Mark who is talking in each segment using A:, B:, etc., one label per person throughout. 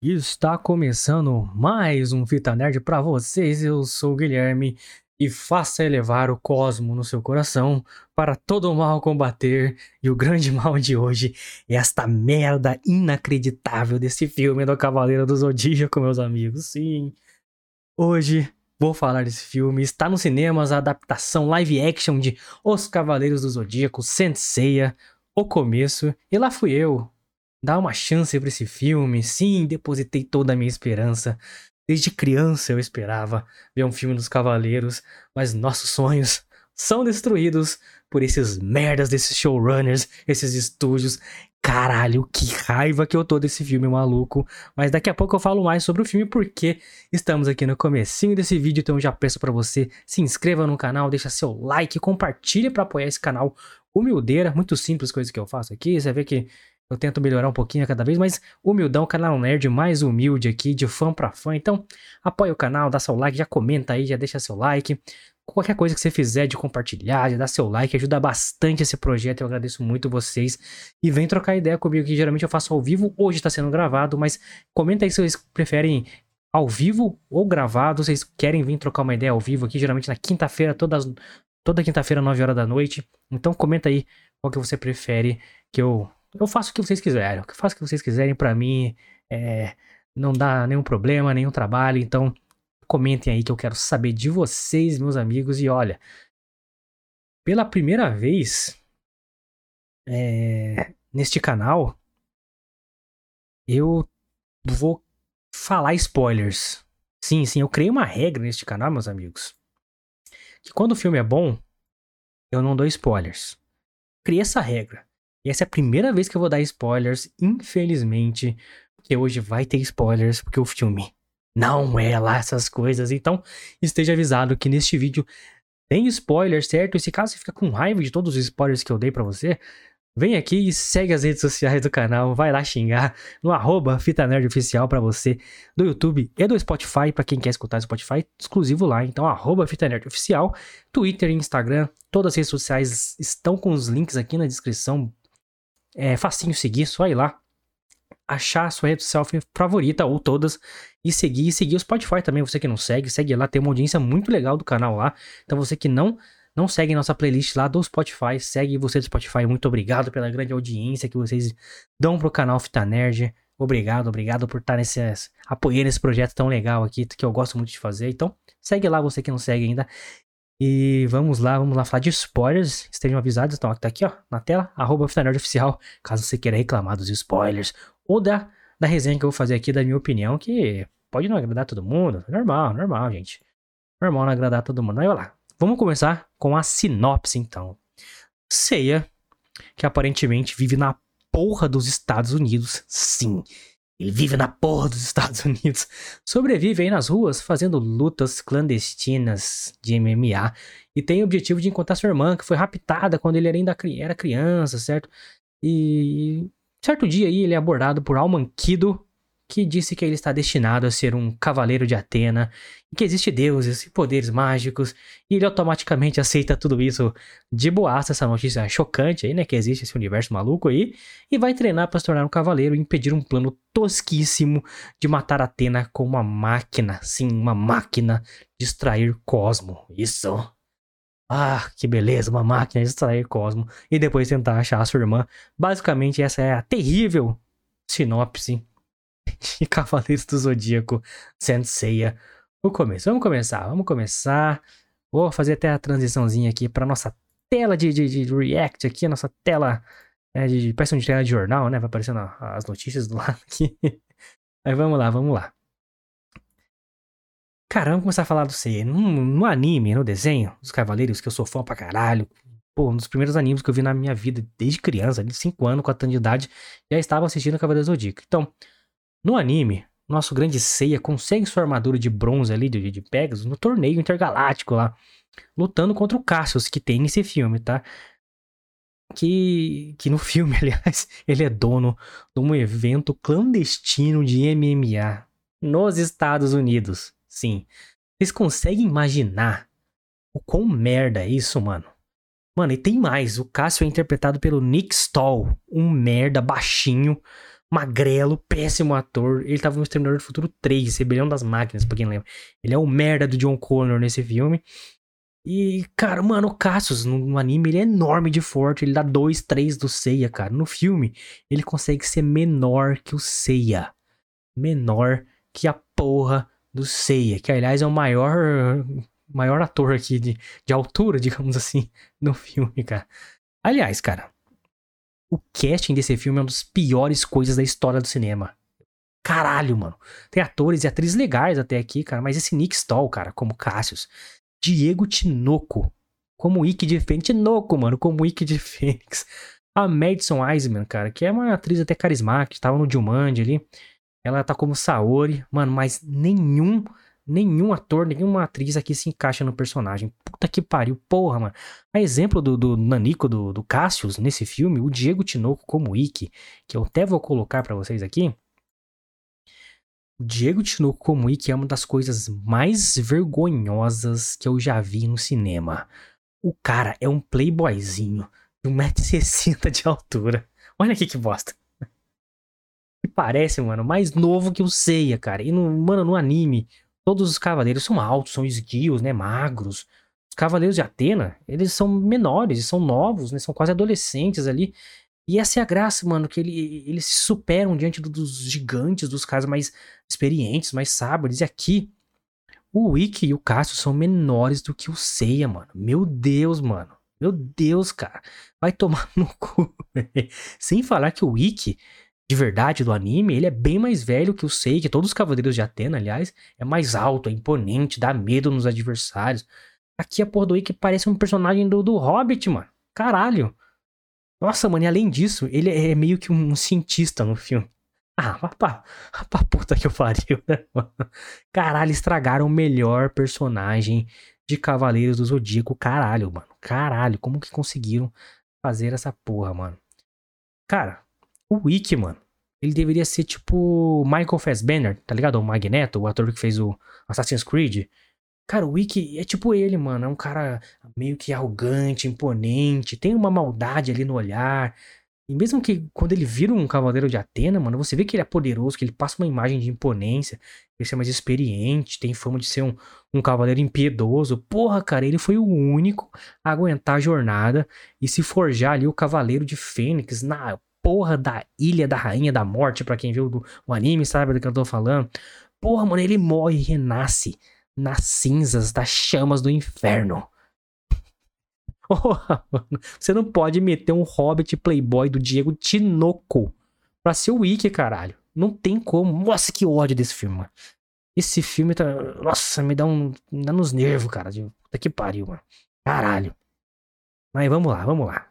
A: Está começando mais um Fita Nerd para vocês. Eu sou o Guilherme e faça elevar o cosmo no seu coração para todo o mal combater. E o grande mal de hoje é esta merda inacreditável desse filme do Cavaleiro do Zodíaco, meus amigos. Sim. Hoje vou falar desse filme. Está nos cinemas a adaptação live action de Os Cavaleiros do Zodíaco, Senseiya, O Começo. E lá fui eu, dar uma chance para esse filme. Sim, depositei toda a minha esperança. Desde criança eu esperava ver um filme dos Cavaleiros, mas nossos sonhos são destruídos por esses merdas desses showrunners, esses estúdios. Caralho, que raiva que eu tô desse filme maluco. Mas daqui a pouco eu falo mais sobre o filme porque estamos aqui no comecinho desse vídeo, então eu já peço para você se inscreva no canal, deixa seu like, compartilhe para apoiar esse canal humildeira, muito simples coisa que eu faço aqui. Você vê que eu tento melhorar um pouquinho a cada vez, mas humildão, canal nerd mais humilde aqui, de fã pra fã. Então, apoia o canal, dá seu like, já comenta aí, já deixa seu like. Qualquer coisa que você fizer de compartilhar, já dá seu like, ajuda bastante esse projeto. Eu agradeço muito vocês. E vem trocar ideia comigo, que geralmente eu faço ao vivo, hoje tá sendo gravado, mas comenta aí se vocês preferem ao vivo ou gravado. Vocês querem vir trocar uma ideia ao vivo aqui, geralmente na quinta-feira, todas, toda quinta-feira, 9 horas da noite. Então comenta aí qual que você prefere que eu eu faço o que vocês quiserem. Eu faço o que vocês quiserem para mim. É, não dá nenhum problema, nenhum trabalho. Então, comentem aí que eu quero saber de vocês, meus amigos. E olha, pela primeira vez é, neste canal, eu vou falar spoilers. Sim, sim, eu criei uma regra neste canal, meus amigos. Que quando o filme é bom, eu não dou spoilers. Criei essa regra. Essa é a primeira vez que eu vou dar spoilers, infelizmente, porque hoje vai ter spoilers, porque o filme não é lá essas coisas. Então, esteja avisado que neste vídeo tem spoilers, certo? E se caso você fica com raiva de todos os spoilers que eu dei para você, vem aqui e segue as redes sociais do canal, vai lá xingar no arroba Fita Nerd Oficial pra você, do YouTube e do Spotify, para quem quer escutar no Spotify, exclusivo lá, então arroba Fita Nerd Oficial, Twitter e Instagram, todas as redes sociais estão com os links aqui na descrição, é facinho seguir, só ir lá, achar a sua rede social favorita ou todas e seguir. E seguir o Spotify também, você que não segue, segue lá, tem uma audiência muito legal do canal lá. Então você que não não segue nossa playlist lá do Spotify, segue você do Spotify. Muito obrigado pela grande audiência que vocês dão pro canal Fita Nerd. Obrigado, obrigado por estar nesse, apoiando esse projeto tão legal aqui, que eu gosto muito de fazer. Então, segue lá você que não segue ainda. E vamos lá, vamos lá falar de spoilers. Estejam avisados, então tá aqui ó, na tela, arroba Oficial, caso você queira reclamar dos spoilers. Ou da, da resenha que eu vou fazer aqui, da minha opinião, que pode não agradar todo mundo. Normal, normal, gente. Normal não agradar todo mundo. Aí, olha lá. Vamos começar com a sinopse, então. Ceia, que aparentemente vive na porra dos Estados Unidos. Sim, ele vive na porra dos Estados Unidos. Sobrevive aí nas ruas fazendo lutas clandestinas de MMA. E tem o objetivo de encontrar sua irmã, que foi raptada quando ele ainda era criança, certo? E certo dia aí ele é abordado por Alman Kido, que disse que ele está destinado a ser um cavaleiro de Atena, e que existe deuses e poderes mágicos, e ele automaticamente aceita tudo isso de boaça, essa notícia chocante aí, né, que existe esse universo maluco aí, e vai treinar para se tornar um cavaleiro e impedir um plano tosquíssimo de matar Atena com uma máquina, sim, uma máquina de extrair Cosmo. Isso. Ah, que beleza, uma máquina de extrair Cosmo e depois tentar achar a sua irmã. Basicamente essa é a terrível sinopse de Cavaleiros do Zodíaco Senseiya. O começo. Vamos começar, vamos começar. Vou fazer até a transiçãozinha aqui para nossa tela de, de, de, react aqui, a nossa tela é, de, parece um tela de jornal, né? Vai aparecendo as notícias do lado aqui. Mas vamos lá, vamos lá. Cara, vamos começar a falar do Seiya. No, no anime, no desenho dos Cavaleiros, que eu sou fã pra caralho. Pô, um dos primeiros animes que eu vi na minha vida desde criança, de 5 anos, 4 anos de idade, já estava assistindo Cavaleiros do Zodíaco. Então, no anime, nosso grande Seiya consegue sua armadura de bronze ali de, de Pegasus no torneio intergaláctico lá, lutando contra o Cassius, que tem nesse filme, tá? Que, que no filme, aliás, ele é dono de um evento clandestino de MMA nos Estados Unidos. Sim. Vocês conseguem imaginar o quão merda é isso, mano? Mano, e tem mais. O Cássio é interpretado pelo Nick Stahl, um merda baixinho, magrelo, péssimo ator. Ele tava no Exterminador do Futuro 3, Rebelião das Máquinas, pra quem lembra. Ele é o merda do John Connor nesse filme. E, cara, mano, o Cassius no, no, anime ele é enorme de forte. Ele dá 2, 3 do Seiya, cara. No filme, ele consegue ser menor que o Seiya. Menor que a porra do Seiya. Que, aliás, é o maior, maior ator aqui de, de altura, digamos assim, no filme, cara. Aliás, cara, o casting desse filme é uma das piores coisas da história do cinema. Caralho, mano. Tem atores e atrizes legais até aqui, cara, mas esse Nick Stahl, cara, como Cassius. Diego Tinoco, como Ike de Fênix. Tinoco, mano, como Ike de Fênix. A Madison Eisman, cara, que é uma atriz até carismática, tava no Jumanji ali. Ela tá como Saori, mano, mas nenhum nenhum ator, nenhuma atriz aqui se encaixa no personagem. Puta que pariu, porra, mano. A exemplo do, do Nanico, do, do Cassius, nesse filme, o Diego Tinoco como Ikki, que eu até vou colocar para vocês aqui. O Diego Tinoco como Ikki é uma das coisas mais vergonhosas que eu já vi no cinema. O cara é um playboyzinho de 1,60m de altura. Olha aqui que bosta. Parece, mano, mais novo que o Seiya, cara. E, no, mano, no anime, Todos os cavaleiros são altos, são esguios, né, magros. Os cavaleiros de Atena, eles são menores, são novos, né, são quase adolescentes ali. E essa é a graça, mano, que ele, eles se superam diante do, dos gigantes, dos caras mais experientes, mais sábios. E aqui, o Wiki e o Cássio são menores do que o Seiya, mano. Meu Deus, mano. Meu Deus, cara. Vai tomar no cu. Sem falar que o Wiki de verdade do anime, ele é bem mais velho que o Sei, que todos os Cavaleiros de Atena, aliás, é mais alto, é imponente, dá medo nos adversários. Aqui a porra do Ikki parece um personagem do, do Hobbit, mano. Caralho. Nossa, mano, e além disso, ele é meio que um cientista no filme. Ah, pra, pra puta que eu pariu, né, mano? Caralho, estragaram o melhor personagem de Cavaleiros do Zodíaco. Caralho, mano. Caralho, como que conseguiram fazer essa porra, mano? Cara, o Wiki, mano, ele deveria ser tipo Michael Fassbender, tá ligado? O Magneto, o ator que fez o Assassin's Creed. Cara, o Wiki é tipo ele, mano. É um cara meio que arrogante, imponente, tem uma maldade ali no olhar. E mesmo que quando ele vira um cavaleiro de Atena, mano, você vê que ele é poderoso, que ele passa uma imagem de imponência, ele é mais experiente, tem fama de ser um, um cavaleiro impiedoso. Porra, cara, ele foi o único a aguentar a jornada e se forjar ali o cavaleiro de Fênix na porra da Ilha da Rainha da Morte, para quem viu do, o anime sabe do que eu tô falando. Porra, mano, ele morre e renasce nas cinzas das chamas do inferno. Porra, mano, você não pode meter um hobbit playboy do Diego Tinoco pra ser o Wiki, caralho. Não tem como. Nossa, que ódio desse filme, mano. Esse filme tá. Nossa, me dá um. Me dá nos nervos, cara. Puta que pariu, mano. Caralho. Mas vamos lá, vamos lá.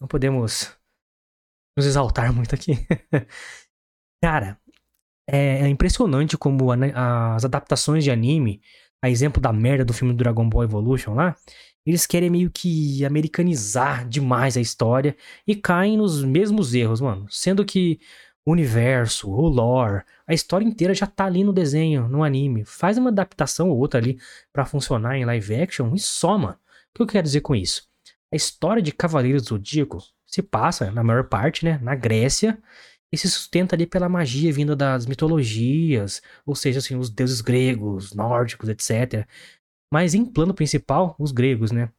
A: Não podemos nos exaltar muito aqui. Cara, é, é, impressionante como as adaptações de anime, a exemplo da merda do filme do Dragon Ball Evolution lá, eles querem meio que americanizar demais a história e caem nos mesmos erros, mano. Sendo que o universo, o lore, a história inteira já tá ali no desenho, no anime. Faz uma adaptação ou outra ali para funcionar em live action e só, mano. O que eu quero dizer com isso? A história de Cavaleiros do Zodíaco se passa, na maior parte, né, na Grécia, e se sustenta ali pela magia vinda das mitologias, ou seja, assim, os deuses gregos, nórdicos, etc. Mas em plano principal, os gregos, né?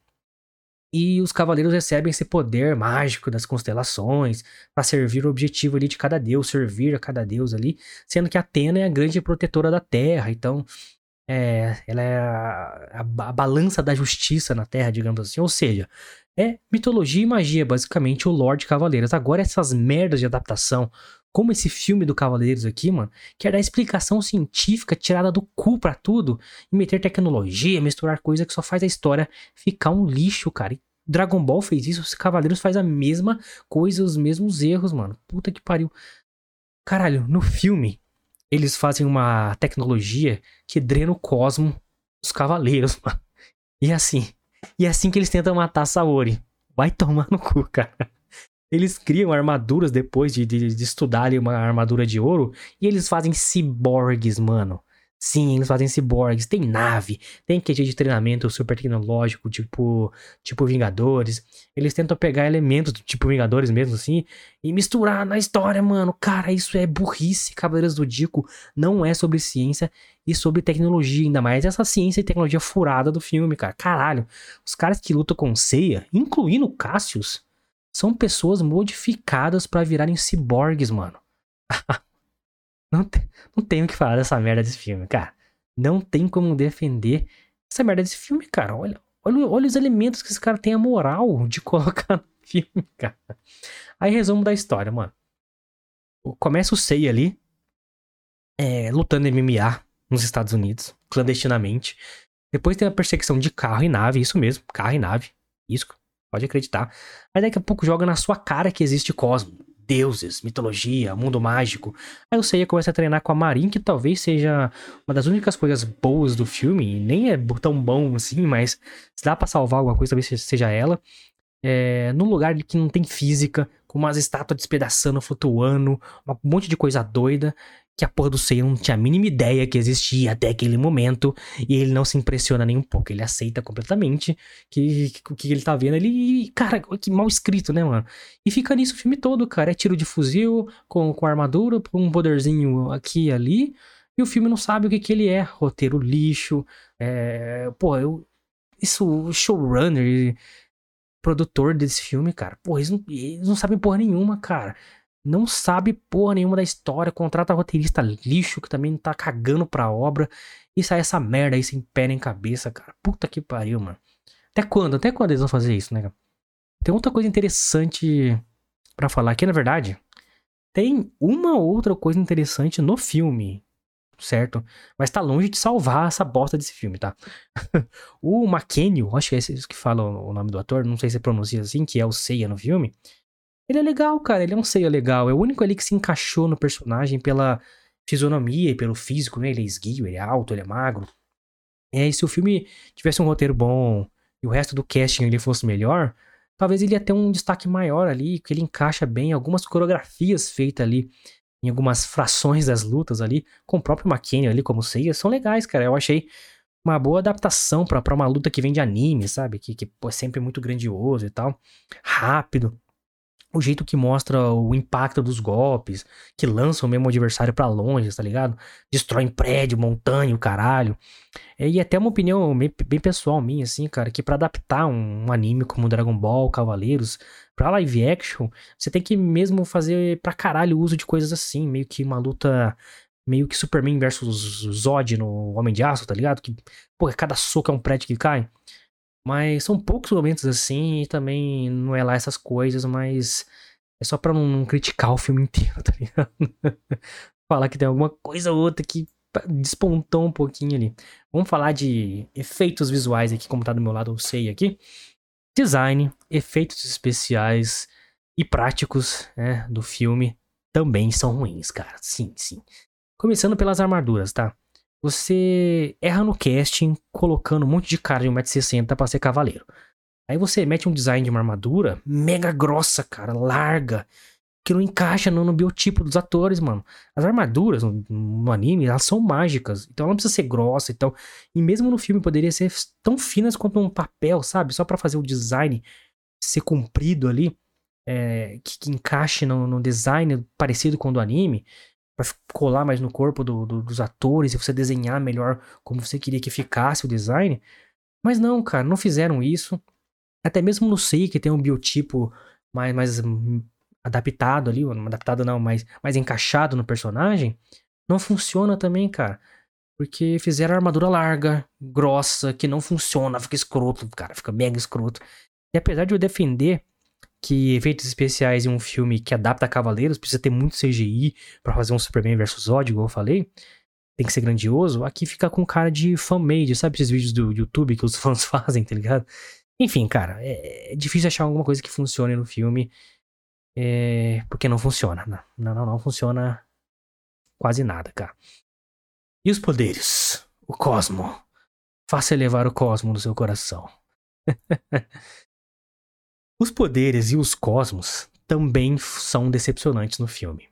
A: E os cavaleiros recebem esse poder mágico das constelações para servir o objetivo ali de cada deus, servir a cada deus ali, sendo que Atena é a grande protetora da Terra, então é, ela é a, a, a balança da justiça na Terra, digamos assim. Ou seja, é mitologia e magia, basicamente, o Lorde Cavaleiros. Agora, essas merdas de adaptação, como esse filme do Cavaleiros aqui, mano, quer dar explicação científica tirada do cu pra tudo e meter tecnologia, misturar coisa que só faz a história ficar um lixo, cara. E Dragon Ball fez isso, os Cavaleiros faz a mesma coisa, os mesmos erros, mano. Puta que pariu. Caralho, no filme, eles fazem uma tecnologia que drena o cosmo dos Cavaleiros, mano. E assim, e é assim que eles tentam matar Saori. Vai tomar no cu, cara. Eles criam armaduras depois de, de, de estudar ali uma armadura de ouro. E eles fazem ciborgues, mano. Sim, eles fazem ciborgues, tem nave, tem QG de treinamento super tecnológico, tipo, tipo Vingadores. Eles tentam pegar elementos tipo Vingadores mesmo, assim, e misturar na história, mano. Cara, isso é burrice, Cavaleiros do Dico. Não é sobre ciência e sobre tecnologia, ainda mais essa ciência e tecnologia furada do filme, cara. Caralho, os caras que lutam com ceia, incluindo Cassius, são pessoas modificadas para virarem ciborgues, mano. Não, tem, não tenho o que falar dessa merda desse filme, cara. Não tem como defender essa merda desse filme, cara. Olha, olha, olha os elementos que esse cara tem a moral de colocar no filme, cara. Aí, resumo da história, mano. Começa o Sei ali, é, lutando MMA nos Estados Unidos, clandestinamente. Depois tem a perseguição de carro e nave, isso mesmo, carro e nave. Isso, pode acreditar. Aí daqui a pouco joga na sua cara que existe Cosmo deuses, mitologia, mundo mágico. Aí o Seiya começa a treinar com a Marin, que talvez seja uma das únicas coisas boas do filme, nem é tão bom assim, mas se dá para salvar alguma coisa, talvez seja ela. É, num lugar que não tem física, com umas estátuas despedaçando, flutuando, um monte de coisa doida que a porra do Seiya não tinha a mínima ideia que existia até aquele momento, e ele não se impressiona nem um pouco, ele aceita completamente que o que, que, ele tá vendo ali, cara, que mal escrito, né, mano? E fica nisso o filme todo, cara, é tiro de fuzil, com, com armadura, um poderzinho aqui e ali, e o filme não sabe o que que ele é, roteiro lixo, é, pô, eu, isso, showrunner, produtor desse filme, cara, pô, eles não, eles não sabem porra nenhuma, cara não sabe porra nenhuma da história, contrata roteirista lixo que também tá cagando pra obra e sai essa merda aí sem pé nem cabeça, cara. Puta que pariu, mano. Até quando? Até quando eles vão fazer isso, né, cara? Tem outra coisa interessante para falar aqui, na verdade. Tem uma outra coisa interessante no filme, certo? Mas tá longe de salvar essa bosta desse filme, tá? o McKenny, acho que é esse que fala o nome do ator, não sei se pronuncia assim, que é o Seiya no filme. Ele é legal, cara. Ele é um Seiya legal. É o único ali que se encaixou no personagem pela fisionomia e pelo físico, né? Ele é esguio, ele é alto, ele é magro. É, e se o filme tivesse um roteiro bom e o resto do casting ele fosse melhor, talvez ele ia ter um destaque maior ali, que ele encaixa bem algumas coreografias feitas ali em algumas frações das lutas ali, com o próprio McKinney ali como Seiya, são legais, cara. Eu achei uma boa adaptação para uma luta que vem de anime, sabe? Que, que pô, é sempre muito grandioso e tal. Rápido o jeito que mostra o impacto dos golpes, que lançam mesmo o adversário para longe, tá ligado? Destroem prédio, montanha, o caralho. E até uma opinião bem, pessoal minha, assim, cara, que para adaptar um, anime como Dragon Ball, Cavaleiros, pra live action, você tem que mesmo fazer pra caralho uso de coisas assim, meio que uma luta meio que Superman versus Zod no Homem de Aço, tá ligado? Que, pô, cada soco é um prédio que cai. Mas são poucos momentos assim, e também não é lá essas coisas, mas é só pra não, criticar o filme inteiro, tá ligado? falar que tem alguma coisa ou outra que despontou um pouquinho ali. Vamos falar de efeitos visuais aqui, como tá do meu lado, eu sei aqui. Design, efeitos especiais e práticos né, do filme também são ruins, cara. Sim, sim. Começando pelas armaduras, tá? Você erra no casting colocando um monte de cara de 1,60m pra ser cavaleiro. Aí você mete um design de uma armadura mega grossa, cara, larga, que não encaixa no, no biotipo dos atores, mano. As armaduras no, no, anime, elas são mágicas, então ela não precisa ser grossa e então, tal. E mesmo no filme poderia ser tão finas quanto um papel, sabe? Só para fazer o design ser comprido ali, é, que, que, encaixe no, no, design parecido com o do anime para colar mais no corpo do, do, dos atores e você desenhar melhor como você queria que ficasse o design. Mas não, cara, não fizeram isso. Até mesmo no Sei, que tem um biotipo mais, mais adaptado ali, adaptado não, mais, mais encaixado no personagem, não funciona também, cara. Porque fizeram armadura larga, grossa, que não funciona, fica escroto, cara, fica mega escroto. E apesar de eu defender que efeitos especiais em um filme que adapta Cavaleiros precisa ter muito CGI para fazer um Superman versus Zod, igual eu falei. Tem que ser grandioso. Aqui fica com cara de fan-made, sabe esses vídeos do YouTube que os fãs fazem, tá ligado? Enfim, cara, é, é difícil achar alguma coisa que funcione no filme. É, porque não funciona. Não, não, não funciona quase nada, cara. E os poderes? O cosmo. Faça elevar o cosmo no seu coração. Os poderes e os cosmos também são decepcionantes no filme.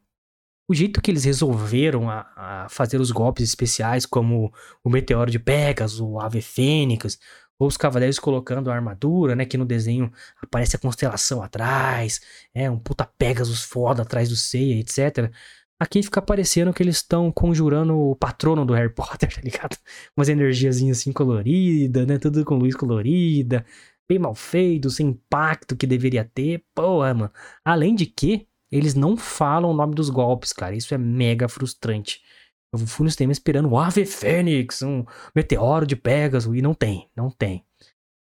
A: o jeito que eles resolveram a, a fazer os golpes especiais, como o Meteoro de Pegasus, o Ave Fênix, ou os cavaleiros colocando a armadura, né? Que no desenho aparece a constelação atrás, é um puta Pegasus foda atrás do Seiya, etc. Aqui fica parecendo que eles estão conjurando o patrono do Harry Potter, tá ligado? Umas energiazinhas assim coloridas, né? Tudo com luz colorida, bem mal feito, sem impacto que deveria ter. Porra, mano. Além de que, eles não falam o nome dos golpes, cara. Isso é mega frustrante. Eu fui no cinema esperando um Ave Fênix, um meteoro de Pegasus, e não tem, não tem.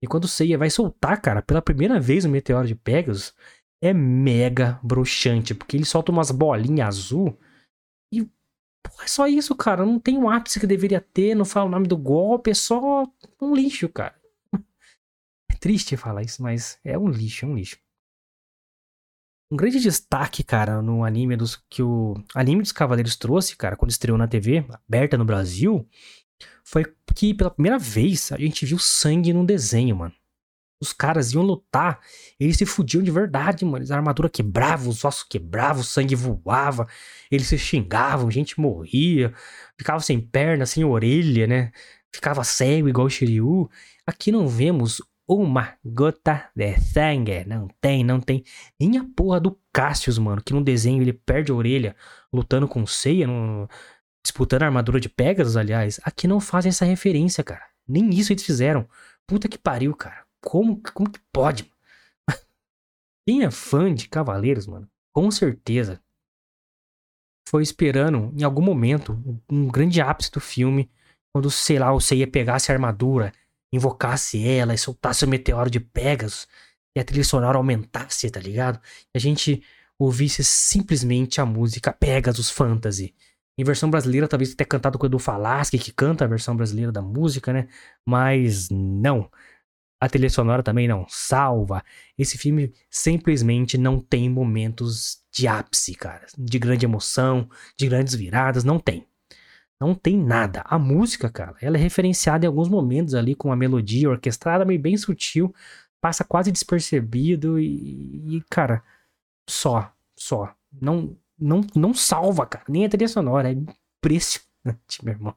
A: E quando o Seiya vai soltar, cara, pela primeira vez o meteoro de Pegasus, é mega broxante, porque ele solta umas bolinhas azul e pô, é só isso, cara. Não tem um ápice que deveria ter, não fala o nome do golpe, é só um lixo, cara. Triste falar isso, mas é um lixo, é um lixo. Um grande destaque, cara, no anime dos que o anime dos Cavaleiros trouxe, cara, quando estreou na TV aberta no Brasil, foi que pela primeira vez a gente viu sangue no desenho, mano. Os caras iam lutar, eles se fudiam de verdade, mano. A armadura quebrava, os ossos quebravam, o sangue voava, eles se xingavam, gente morria, ficava sem perna, sem orelha, né? Ficava cego igual o Shiryu. Aqui não vemos uma gota de sangue. Não tem, não tem. Nem a porra do Cassius, mano, que no desenho ele perde a orelha lutando com Seiya, no... disputando a armadura de Pegasus, aliás. Aqui não fazem essa referência, cara. Nem isso eles fizeram. Puta que pariu, cara. Como, como que pode? Quem é fã de Cavaleiros, mano, com certeza foi esperando em algum momento um grande ápice do filme, quando, sei lá, o Seiya pegasse a armadura invocasse ela e soltasse o meteoro de Pegasus e a trilha sonora aumentasse, tá ligado? E a gente ouvisse simplesmente a música Pegasus Fantasy. Em versão brasileira, talvez até cantado com o Edu Falaschi, que canta a versão brasileira da música, né? Mas não. A trilha sonora também não salva. Esse filme simplesmente não tem momentos de ápice, cara. De grande emoção, de grandes viradas, não tem. Não tem nada. A música, cara, ela é referenciada em alguns momentos ali com uma melodia orquestrada meio bem sutil, passa quase despercebido e, e cara, só, só. Não, não, não salva, cara. Nem a trilha sonora. É impressionante, meu irmão.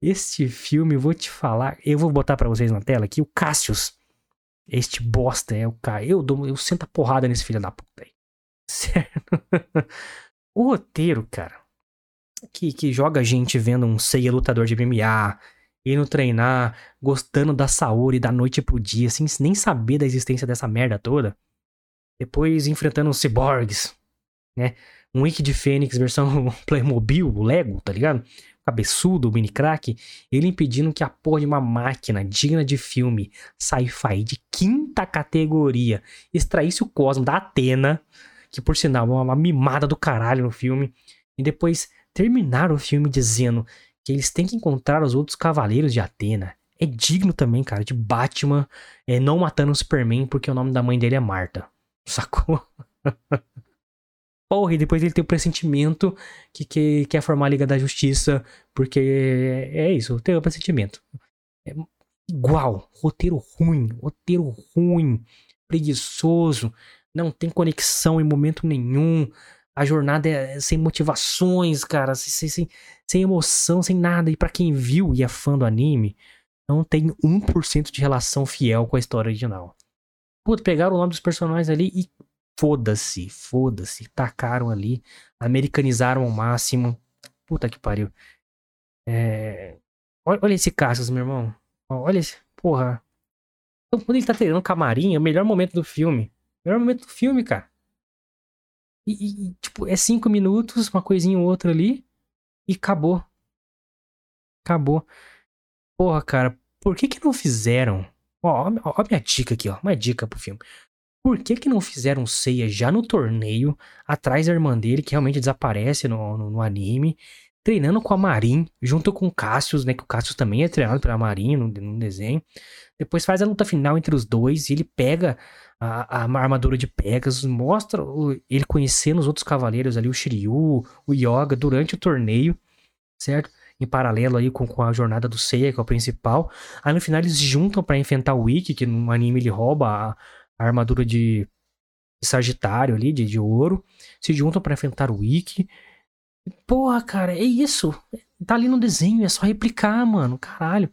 A: Este filme, vou te falar, eu vou botar para vocês na tela aqui o Cassius. Este bosta é o cara. Eu, dou, eu sento a porrada nesse filho da puta aí. Certo? o roteiro, cara que, que joga gente vendo um Seiya lutador de MMA, indo treinar, gostando da Saori da noite pro dia, sem nem saber da existência dessa merda toda. Depois enfrentando os cyborgs, né? Um Wiki de Fênix versão Playmobil, Lego, tá ligado? Cabeçudo, mini crack, ele impedindo que a porra de uma máquina digna de filme, sci-fi de quinta categoria, extraísse o cosmo da Atena, que por sinal é uma mimada do caralho no filme, e depois terminar o filme dizendo que eles têm que encontrar os outros cavaleiros de Atena. É digno também, cara, de Batman é, não matando o Superman porque o nome da mãe dele é Marta. Sacou? Porra, e depois ele tem o pressentimento que, que quer formar a Liga da Justiça, porque é isso, tem o pressentimento. É igual, roteiro ruim, roteiro ruim, preguiçoso, não tem conexão em momento nenhum a jornada é sem motivações, cara, sem, sem, sem emoção, sem nada. E para quem viu e é fã do anime, não tem 1% de relação fiel com a história original. Puta, pegaram o nome dos personagens ali e foda-se, foda-se. Tacaram ali, americanizaram ao máximo. Puta que pariu. É... Olha, olha esse Cassius, meu irmão. Olha esse. Porra. Então, quando ele tá treinando camarim, é o melhor momento do filme. Melhor momento do filme, cara. E, e, tipo, é cinco minutos, uma coisinha ou outra ali, e acabou. Acabou. Porra, cara, por que que não fizeram? Ó, ó, ó minha dica aqui, ó. Uma dica pro filme. Por que que não fizeram ceia já no torneio, atrás da irmã dele, que realmente desaparece no, no, no anime, treinando com a Marin, junto com o Cassius, né? Que o Cassius também é treinado pela Marin no, no desenho. Depois faz a luta final entre os dois e ele pega a, a armadura de Pegasus, mostra o, ele conhecendo os outros cavaleiros ali, o Shiryu, o Yoga, durante o torneio, certo? Em paralelo aí com, com a jornada do Seiya, que é o principal. Aí no final eles juntam para enfrentar o Ikki, que no anime ele rouba a, a armadura de, Sagitário ali, de, de ouro, se juntam para enfrentar o Ikki. Porra, cara, é isso. Tá ali no desenho, é só replicar, mano. Caralho.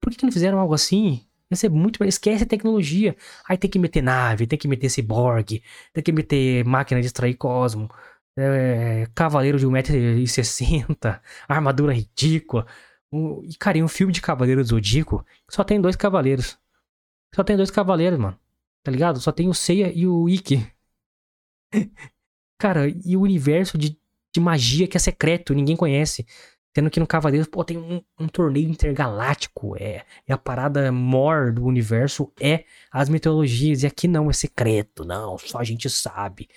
A: Por que, que não fizeram algo assim? Ia muito. Esquece a tecnologia. Aí tem que meter nave, tem que meter cyborg, tem que meter máquina de extrair cosmo, é, cavaleiro de 1,60m, armadura ridícula. e, cara, em um filme de Cavaleiro do Zodíaco, só tem dois cavaleiros. Só tem dois cavaleiros, mano. Tá ligado? Só tem o Seiya e o Ikki. cara, e o universo de, de magia que é secreto, ninguém conhece. Sendo que no Cavaleiros, pô, tem um, um, torneio intergaláctico. É, é a parada mor do universo, é as mitologias. E aqui não, é secreto. Não, só a gente sabe.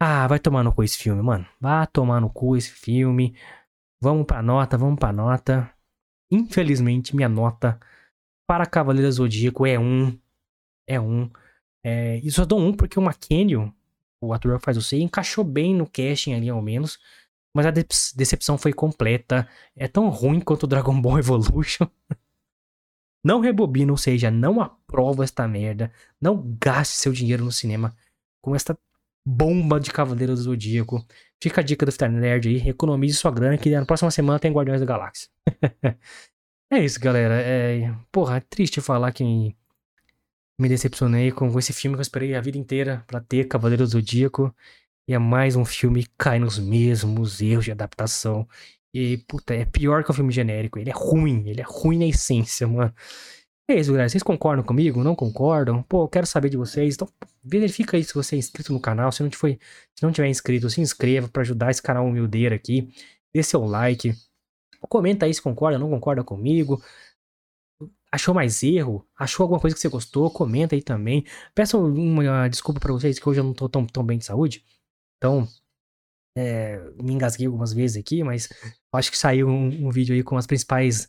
A: Ah, vai tomar no cu esse filme, mano. Vai tomar no cu esse filme. Vamos pra nota, vamos pra nota. Infelizmente, minha nota para Cavaleiros Zodíaco é um. É um. É, e só dou um porque o McKenny, o ator que faz o C, encaixou bem no casting ali, ao menos. Mas a decepção foi completa. É tão ruim quanto o Dragon Ball Evolution. não rebobina, ou seja, não aprova esta merda. Não gaste seu dinheiro no cinema com esta bomba de Cavaleiro do Zodíaco. Fica a dica do Star Nerd aí. Economize sua grana que na próxima semana tem Guardiões da Galáxia. é isso, galera. É... Porra, é triste falar que me decepcionei com esse filme que eu esperei a vida inteira para ter Cavaleiro do Zodíaco. E é mais um filme que cai nos mesmos erros de adaptação. E, puta, é pior que um filme genérico. Ele é ruim, ele é ruim na essência, mano. É isso, galera. Vocês concordam comigo? Não concordam? Pô, eu quero saber de vocês. Então, verifica aí se você é inscrito no canal. Se não, foi, se não tiver inscrito, se inscreva para ajudar esse canal humildeiro aqui. Dê seu like. Comenta aí se concorda, não concorda comigo. Achou mais erro? Achou alguma coisa que você gostou? Comenta aí também. Peço uma desculpa para vocês que hoje eu não tô tão, tão bem de saúde. Então, é, me engasguei algumas vezes aqui, mas acho que saiu um, um vídeo aí com as principais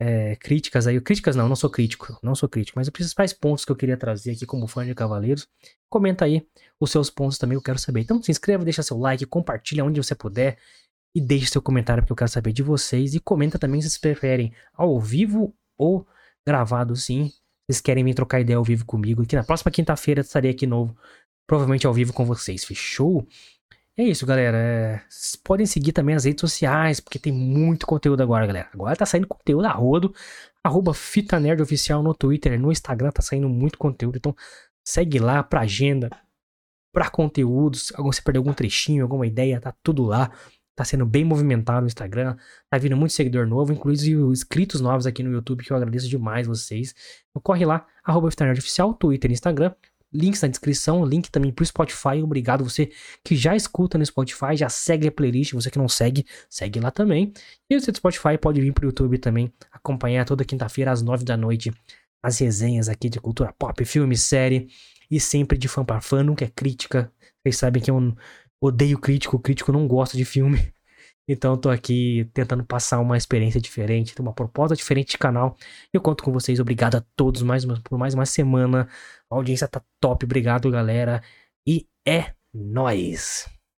A: é, críticas aí. Críticas não, não sou crítico, não sou crítico, mas os principais pontos que eu queria trazer aqui como fã de Cavaleiros. Comenta aí os seus pontos também, eu quero saber. Então se inscreva, deixa seu like, compartilha onde você puder e deixe seu comentário porque eu quero saber de vocês. E comenta também se vocês preferem ao vivo ou gravado sim. Vocês querem vir trocar ideia ao vivo comigo, que na próxima quinta-feira estarei aqui novo provavelmente ao vivo com vocês, fechou? É isso, galera. É... Podem seguir também as redes sociais, porque tem muito conteúdo agora, galera. Agora tá saindo conteúdo a rodo. Arroba Fita Nerd Oficial no Twitter, no Instagram tá saindo muito conteúdo. Então segue lá pra agenda, pra conteúdos. Se perdeu algum trechinho, alguma ideia, tá tudo lá. Tá sendo bem movimentado no Instagram. Tá vindo muito seguidor novo, inclusive inscritos novos aqui no YouTube, que eu agradeço demais vocês. Então corre lá, arroba Oficial, Twitter e Instagram links na descrição, link também pro Spotify. Obrigado você que já escuta no Spotify, já segue a playlist, você que não segue, segue lá também. E você do Spotify pode vir pro YouTube também, acompanhar toda quinta-feira às nove da noite as resenhas aqui de cultura pop, filme, série e sempre de fã para fã, nunca é crítica. Vocês sabem que eu odeio crítico, crítico não gosta de filme. Então tô aqui tentando passar uma experiência diferente, uma proposta diferente de canal. Eu conto com vocês. Obrigado a todos mais uma, por mais uma semana. A audiência tá top. Obrigado, galera. E é nóis!